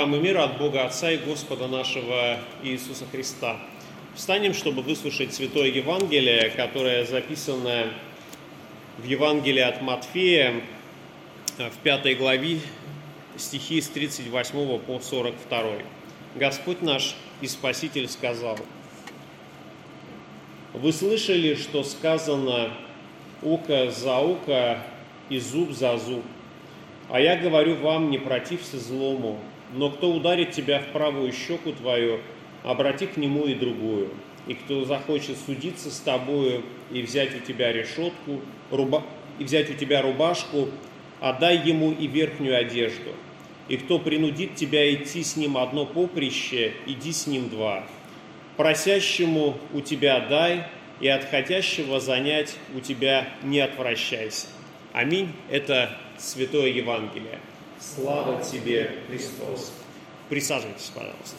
Вам и мир от Бога Отца и Господа нашего Иисуса Христа. Встанем, чтобы выслушать Святое Евангелие, которое записано в Евангелии от Матфея в пятой главе, стихи с 38 по 42. Господь наш и Спаситель сказал, «Вы слышали, что сказано око за око и зуб за зуб. А я говорю вам, не протився злому, но кто ударит тебя в правую щеку твою, обрати к нему и другую. И кто захочет судиться с тобою и взять у тебя решетку, руба... и взять у тебя рубашку, отдай ему и верхнюю одежду. И кто принудит тебя идти с ним одно поприще, иди с ним два. Просящему у тебя дай, и от хотящего занять у тебя не отвращайся. Аминь. Это Святое Евангелие. Слава тебе, Христос. Присаживайтесь, пожалуйста.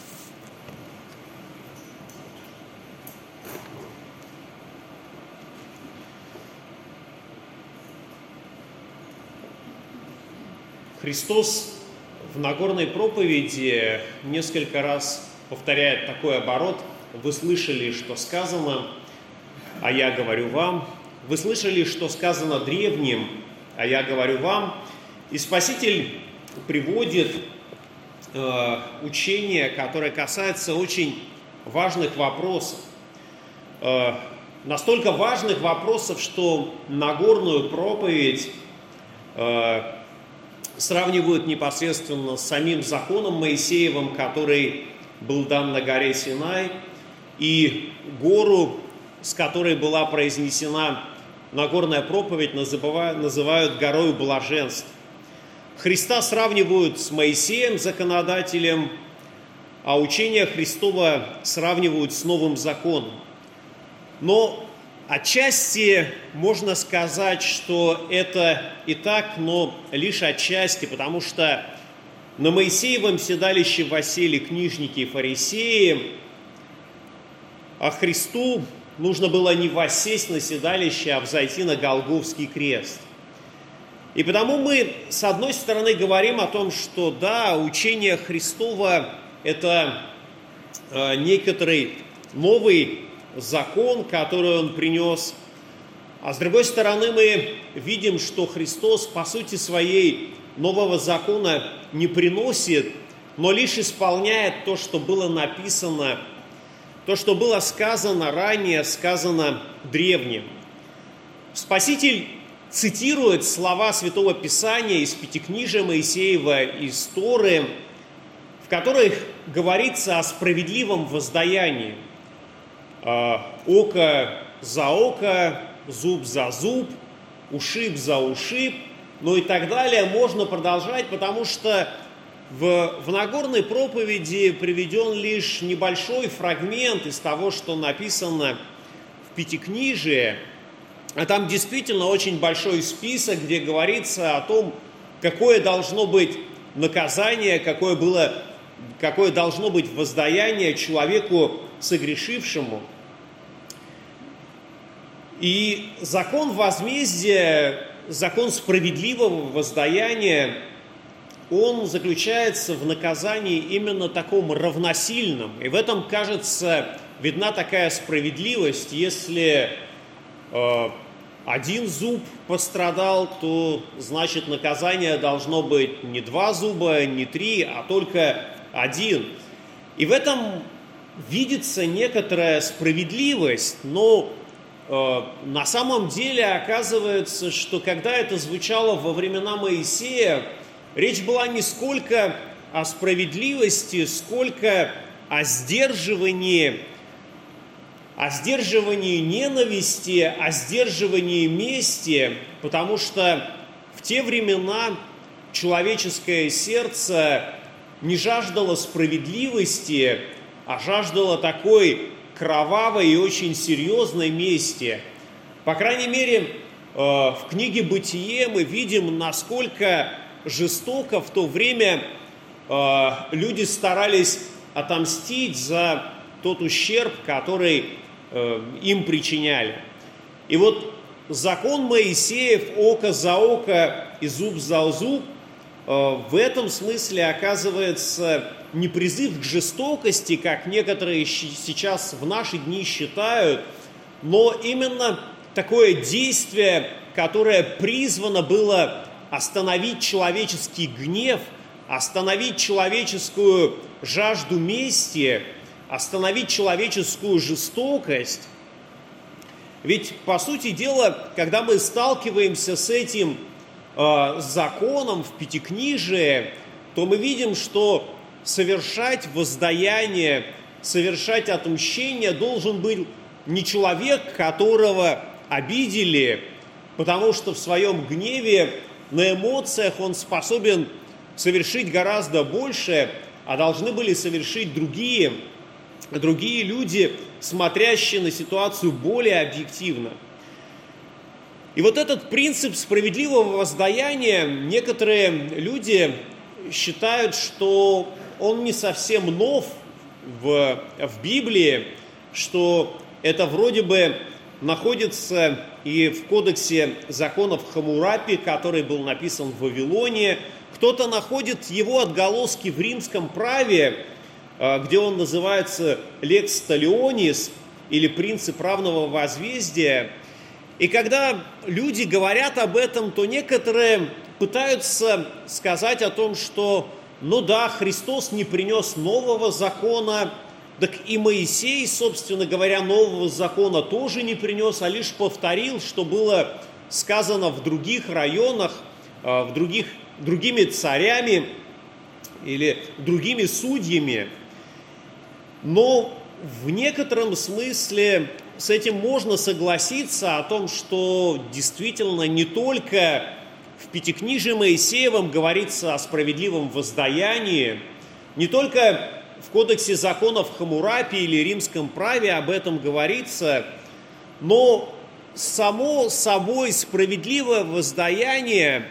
Христос в Нагорной проповеди несколько раз повторяет такой оборот. Вы слышали, что сказано, а я говорю вам. Вы слышали, что сказано древним, а я говорю вам. И Спаситель приводит э, учение, которое касается очень важных вопросов. Э, настолько важных вопросов, что Нагорную проповедь э, сравнивают непосредственно с самим законом Моисеевым, который был дан на горе Синай, и гору, с которой была произнесена Нагорная проповедь, называют горой блаженств. Христа сравнивают с Моисеем, законодателем, а учение Христова сравнивают с новым законом. Но Отчасти можно сказать, что это и так, но лишь отчасти, потому что на Моисеевом седалище восели книжники и фарисеи, а Христу нужно было не воссесть на седалище, а взойти на Голговский крест. И потому мы, с одной стороны, говорим о том, что да, учение Христова – это э, некоторый новый закон, который он принес. А с другой стороны, мы видим, что Христос, по сути своей, нового закона не приносит, но лишь исполняет то, что было написано, то, что было сказано ранее, сказано древним. Спаситель цитирует слова Святого Писания из Пятикнижия Моисеева, из Торы, в которых говорится о справедливом воздаянии – а, око за око, зуб за зуб, ушиб за ушиб, ну и так далее. Можно продолжать, потому что в, в Нагорной проповеди приведен лишь небольшой фрагмент из того, что написано в Пятикнижии. А там действительно очень большой список, где говорится о том, какое должно быть наказание, какое, было, какое должно быть воздаяние человеку, согрешившему. И закон возмездия, закон справедливого воздаяния, он заключается в наказании именно таком равносильном. И в этом, кажется, видна такая справедливость. Если один зуб пострадал, то значит наказание должно быть не два зуба, не три, а только один. И в этом видится некоторая справедливость, но э, на самом деле оказывается, что когда это звучало во времена Моисея, речь была не сколько о справедливости, сколько о сдерживании, о сдерживании ненависти, о сдерживании мести, потому что в те времена человеческое сердце не жаждало справедливости, а жаждала такой кровавой и очень серьезной мести. По крайней мере, э, в книге «Бытие» мы видим, насколько жестоко в то время э, люди старались отомстить за тот ущерб, который им причиняли. И вот закон Моисеев, око за око и зуб за зуб, в этом смысле оказывается не призыв к жестокости, как некоторые сейчас в наши дни считают, но именно такое действие, которое призвано было остановить человеческий гнев, остановить человеческую жажду мести, остановить человеческую жестокость. Ведь, по сути дела, когда мы сталкиваемся с этим э, законом в Пятикнижии, то мы видим, что совершать воздаяние, совершать отмщение должен быть не человек, которого обидели, потому что в своем гневе, на эмоциях он способен совершить гораздо больше, а должны были совершить другие, другие люди, смотрящие на ситуацию более объективно. И вот этот принцип справедливого воздаяния некоторые люди считают, что он не совсем нов в, в Библии, что это вроде бы находится и в кодексе законов Хамурапи, который был написан в Вавилоне. Кто-то находит его отголоски в римском праве, где он называется «лекс талионис» или «принцип равного возмездия». И когда люди говорят об этом, то некоторые пытаются сказать о том, что ну да, Христос не принес нового закона, так и Моисей, собственно говоря, нового закона тоже не принес, а лишь повторил, что было сказано в других районах, а, в других, другими царями или другими судьями. Но в некотором смысле с этим можно согласиться о том, что действительно не только в Пятикнижии Моисеевом говорится о справедливом воздаянии. Не только в Кодексе законов Хамурапи или римском праве об этом говорится, но само собой справедливое воздаяние,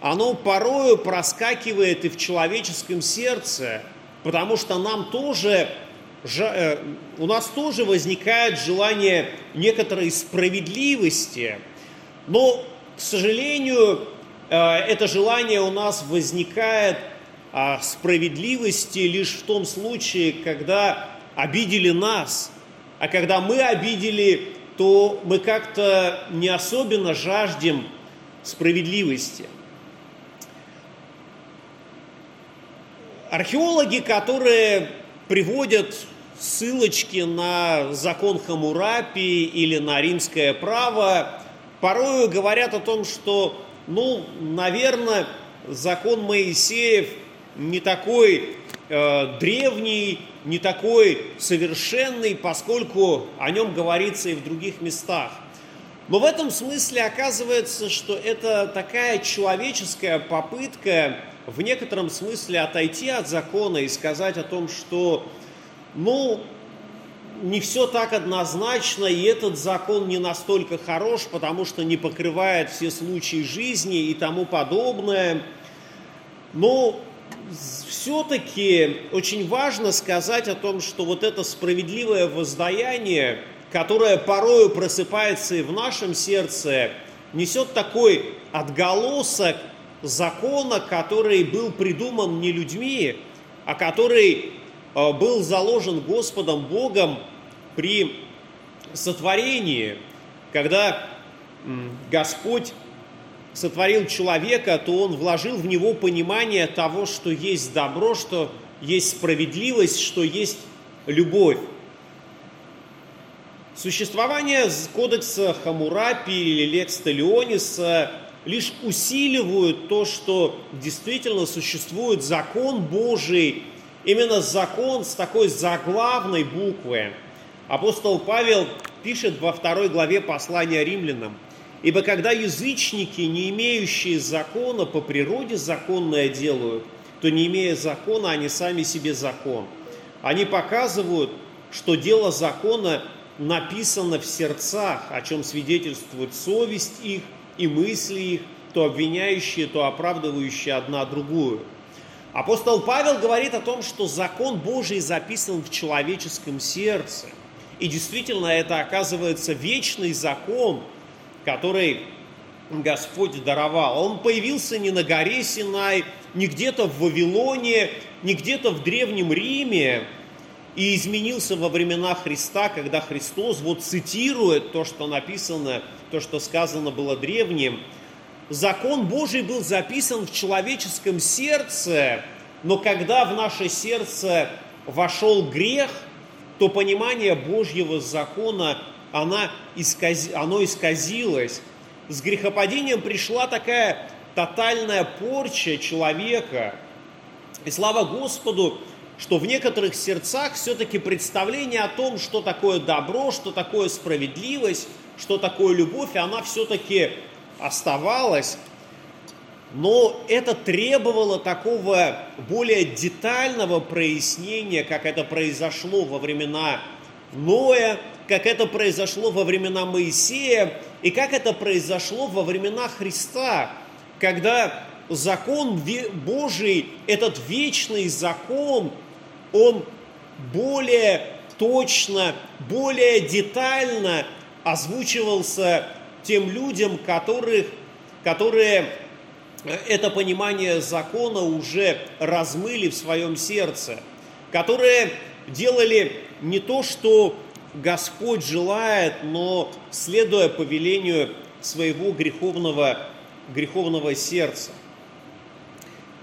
оно порою проскакивает и в человеческом сердце, потому что нам тоже, у нас тоже возникает желание некоторой справедливости, но, к сожалению, Э, это желание у нас возникает о справедливости лишь в том случае, когда обидели нас. А когда мы обидели, то мы как-то не особенно жаждем справедливости. Археологи, которые приводят ссылочки на закон Хамурапи или на римское право, порою говорят о том, что ну, наверное, закон Моисеев не такой э, древний, не такой совершенный, поскольку о нем говорится и в других местах. Но в этом смысле оказывается, что это такая человеческая попытка в некотором смысле отойти от закона и сказать о том, что, ну, не все так однозначно, и этот закон не настолько хорош, потому что не покрывает все случаи жизни и тому подобное. Но все-таки очень важно сказать о том, что вот это справедливое воздаяние, которое порою просыпается и в нашем сердце, несет такой отголосок закона, который был придуман не людьми, а который был заложен Господом Богом при сотворении, когда Господь сотворил человека, то Он вложил в него понимание того, что есть добро, что есть справедливость, что есть любовь. Существование кодекса Хамурапи или Лекс Талиониса лишь усиливают то, что действительно существует закон Божий, именно закон с такой заглавной буквы – Апостол Павел пишет во второй главе послания римлянам, «Ибо когда язычники, не имеющие закона, по природе законное делают, то не имея закона, они сами себе закон. Они показывают, что дело закона написано в сердцах, о чем свидетельствует совесть их и мысли их, то обвиняющие, то оправдывающие одна другую. Апостол Павел говорит о том, что закон Божий записан в человеческом сердце – и действительно это оказывается вечный закон, который Господь даровал. Он появился не на горе Синай, не где-то в Вавилоне, не где-то в Древнем Риме, и изменился во времена Христа, когда Христос вот цитирует то, что написано, то, что сказано было древним. Закон Божий был записан в человеческом сердце, но когда в наше сердце вошел грех, то понимание Божьего закона она исказ... оно исказилось. С грехопадением пришла такая тотальная порча человека. И слава Господу, что в некоторых сердцах все-таки представление о том, что такое добро, что такое справедливость, что такое любовь, она все-таки оставалась. Но это требовало такого более детального прояснения, как это произошло во времена Ноя, как это произошло во времена Моисея и как это произошло во времена Христа, когда закон Божий, этот вечный закон, он более точно, более детально озвучивался тем людям, которых, которые это понимание закона уже размыли в своем сердце, которые делали не то, что Господь желает, но следуя повелению своего греховного, греховного сердца.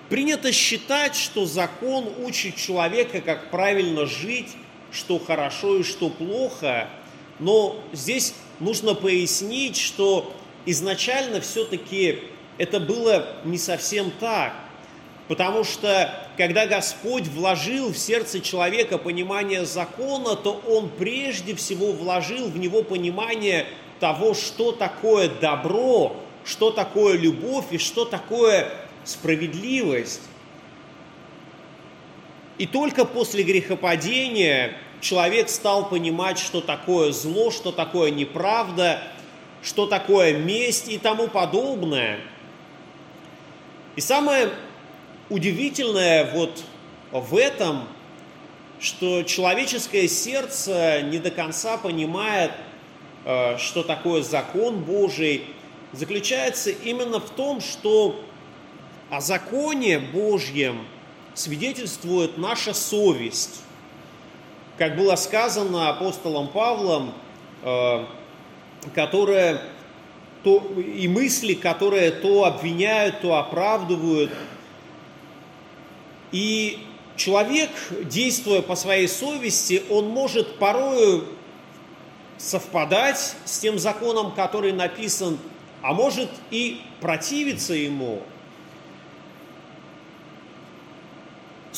Принято считать, что закон учит человека, как правильно жить, что хорошо и что плохо, но здесь нужно пояснить, что изначально все-таки это было не совсем так. Потому что когда Господь вложил в сердце человека понимание закона, то Он прежде всего вложил в него понимание того, что такое добро, что такое любовь и что такое справедливость. И только после грехопадения человек стал понимать, что такое зло, что такое неправда, что такое месть и тому подобное. И самое удивительное вот в этом, что человеческое сердце не до конца понимает, э, что такое закон Божий, заключается именно в том, что о законе Божьем свидетельствует наша совесть. Как было сказано апостолом Павлом, э, которая то, и мысли, которые то обвиняют, то оправдывают. И человек, действуя по своей совести, он может порою совпадать с тем законом, который написан, а может и противиться ему.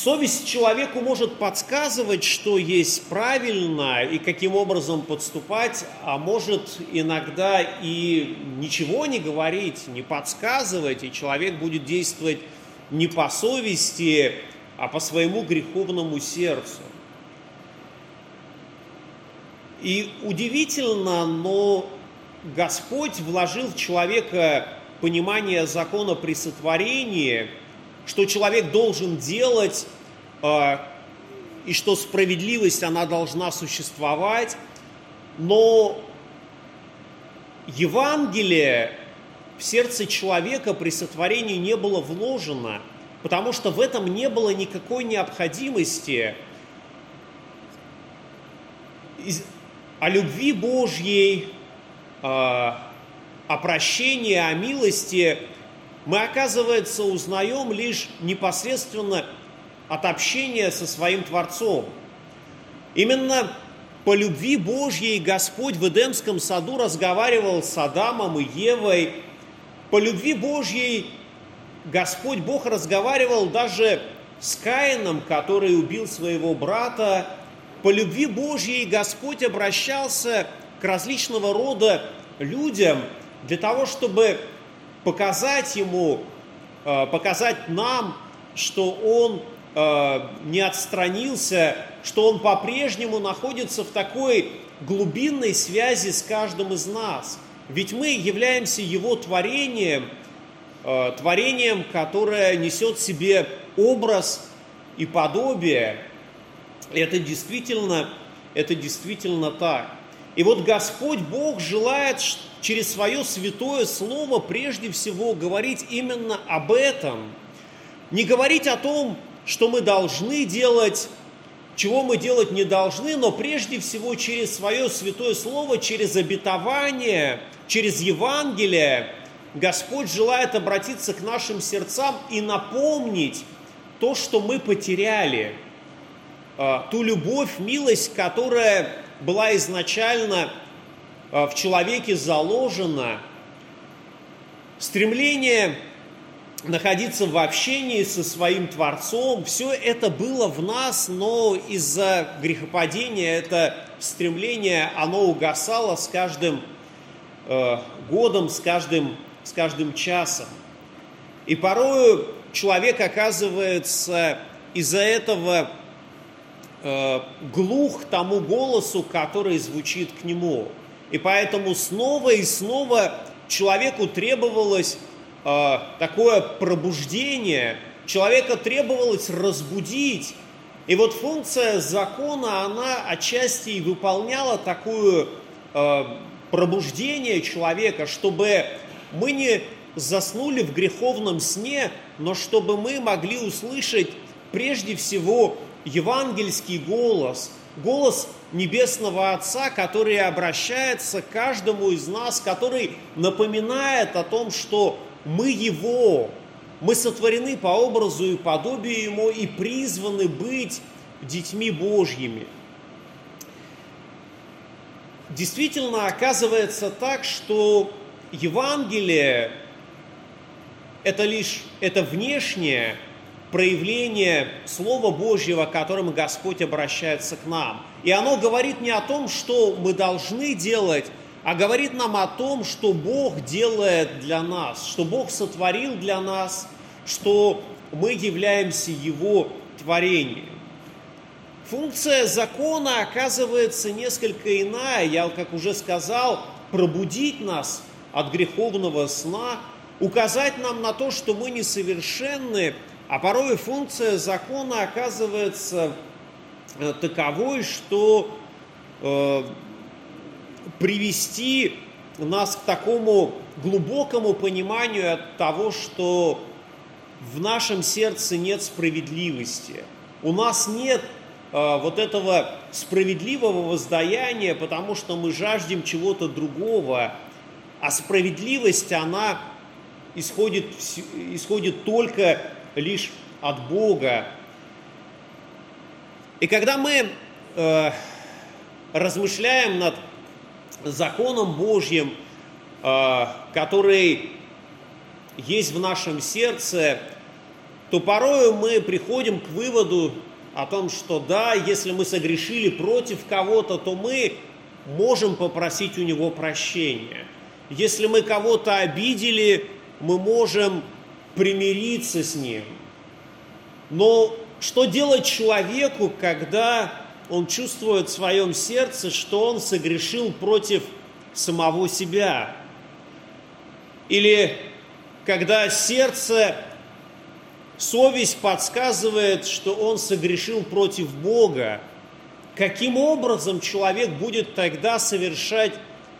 Совесть человеку может подсказывать, что есть правильно и каким образом подступать, а может иногда и ничего не говорить, не подсказывать, и человек будет действовать не по совести, а по своему греховному сердцу. И удивительно, но Господь вложил в человека понимание закона при сотворении – что человек должен делать, э, и что справедливость, она должна существовать, но Евангелие в сердце человека при сотворении не было вложено, потому что в этом не было никакой необходимости. О любви Божьей, э, о прощении, о милости мы, оказывается, узнаем лишь непосредственно от общения со своим Творцом. Именно по любви Божьей Господь в Эдемском саду разговаривал с Адамом и Евой. По любви Божьей Господь Бог разговаривал даже с Каином, который убил своего брата. По любви Божьей Господь обращался к различного рода людям для того, чтобы показать ему, э, показать нам, что он э, не отстранился, что он по-прежнему находится в такой глубинной связи с каждым из нас. Ведь мы являемся его творением, э, творением, которое несет в себе образ и подобие. Это действительно, это действительно так. И вот Господь Бог желает, через свое святое слово прежде всего говорить именно об этом. Не говорить о том, что мы должны делать, чего мы делать не должны, но прежде всего через свое святое слово, через обетование, через Евангелие Господь желает обратиться к нашим сердцам и напомнить то, что мы потеряли, а, ту любовь, милость, которая была изначально в человеке заложена, стремление находиться в общении со своим Творцом, все это было в нас, но из-за грехопадения это стремление, оно угасало с каждым э, годом, с каждым, с каждым часом. И порою человек оказывается из-за этого э, глух тому голосу, который звучит к нему. И поэтому снова и снова человеку требовалось э, такое пробуждение, человека требовалось разбудить. И вот функция закона, она отчасти и выполняла такую э, пробуждение человека, чтобы мы не заснули в греховном сне, но чтобы мы могли услышать прежде всего евангельский голос, голос Небесного Отца, который обращается к каждому из нас, который напоминает о том, что мы Его, мы сотворены по образу и подобию Ему и призваны быть детьми Божьими. Действительно, оказывается так, что Евангелие – это лишь это внешнее проявление Слова Божьего, которым Господь обращается к нам. И оно говорит не о том, что мы должны делать, а говорит нам о том, что Бог делает для нас, что Бог сотворил для нас, что мы являемся Его творением. Функция закона оказывается несколько иная. Я, как уже сказал, пробудить нас от греховного сна, указать нам на то, что мы несовершенны, а порой функция закона оказывается э, таковой, что э, привести нас к такому глубокому пониманию от того, что в нашем сердце нет справедливости. У нас нет э, вот этого справедливого воздаяния, потому что мы жаждем чего-то другого, а справедливость, она исходит, исходит только лишь от Бога. И когда мы э, размышляем над законом Божьим, э, который есть в нашем сердце, то порою мы приходим к выводу о том, что да, если мы согрешили против кого-то, то мы можем попросить у него прощения. Если мы кого-то обидели, мы можем примириться с ним. Но что делать человеку, когда он чувствует в своем сердце, что он согрешил против самого себя? Или когда сердце, совесть подсказывает, что он согрешил против Бога, каким образом человек будет тогда совершать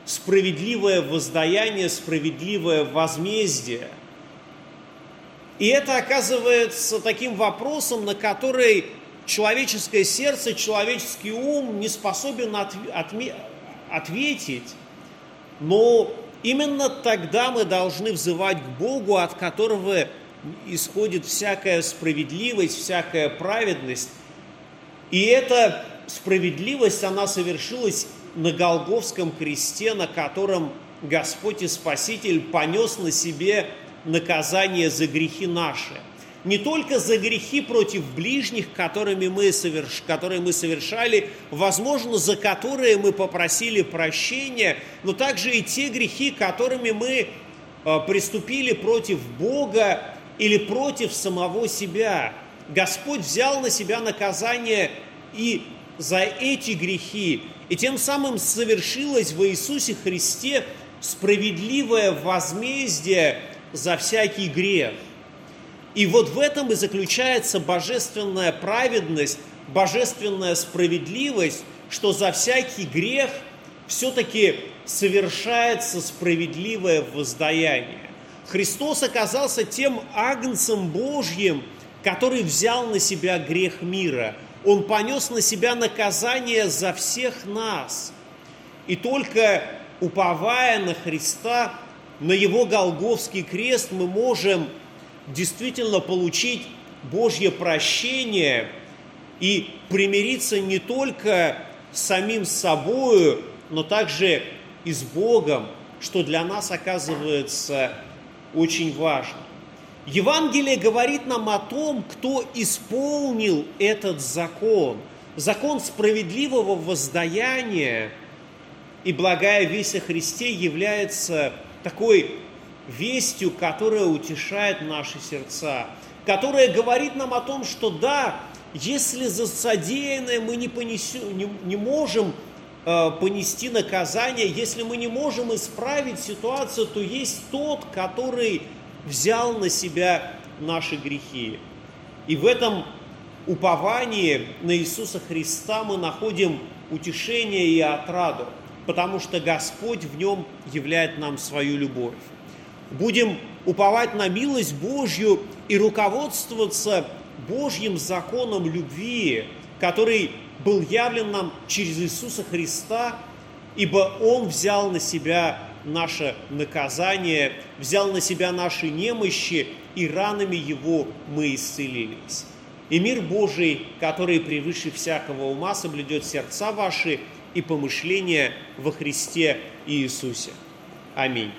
справедливое воздаяние, справедливое возмездие – и это оказывается таким вопросом, на который человеческое сердце, человеческий ум не способен ответить. Но именно тогда мы должны взывать к Богу, от которого исходит всякая справедливость, всякая праведность. И эта справедливость, она совершилась на Голговском кресте, на котором Господь и Спаситель понес на себе наказание за грехи наши. Не только за грехи против ближних, которыми мы соверш... которые мы совершали, возможно, за которые мы попросили прощения, но также и те грехи, которыми мы э, приступили против Бога или против самого себя. Господь взял на себя наказание и за эти грехи, и тем самым совершилось в Иисусе Христе справедливое возмездие за всякий грех. И вот в этом и заключается божественная праведность, божественная справедливость, что за всякий грех все-таки совершается справедливое воздаяние. Христос оказался тем агнцем Божьим, который взял на себя грех мира. Он понес на себя наказание за всех нас. И только уповая на Христа, на Его Голговский крест, мы можем действительно получить Божье прощение и примириться не только с самим собою, но также и с Богом, что для нас оказывается очень важно. Евангелие говорит нам о том, кто исполнил этот закон, закон справедливого воздаяния, и благая весть о Христе является такой вестью, которая утешает наши сердца, которая говорит нам о том, что да, если за содеянное мы не, понесем, не, не можем э, понести наказание, если мы не можем исправить ситуацию, то есть тот, который взял на себя наши грехи. И в этом уповании на Иисуса Христа мы находим утешение и отраду, потому что Господь в нем являет нам свою любовь. Будем уповать на милость Божью и руководствоваться Божьим законом любви, который был явлен нам через Иисуса Христа, ибо Он взял на себя наше наказание, взял на себя наши немощи, и ранами Его мы исцелились. И мир Божий, который превыше всякого ума, соблюдет сердца ваши и помышления во Христе Иисусе. Аминь.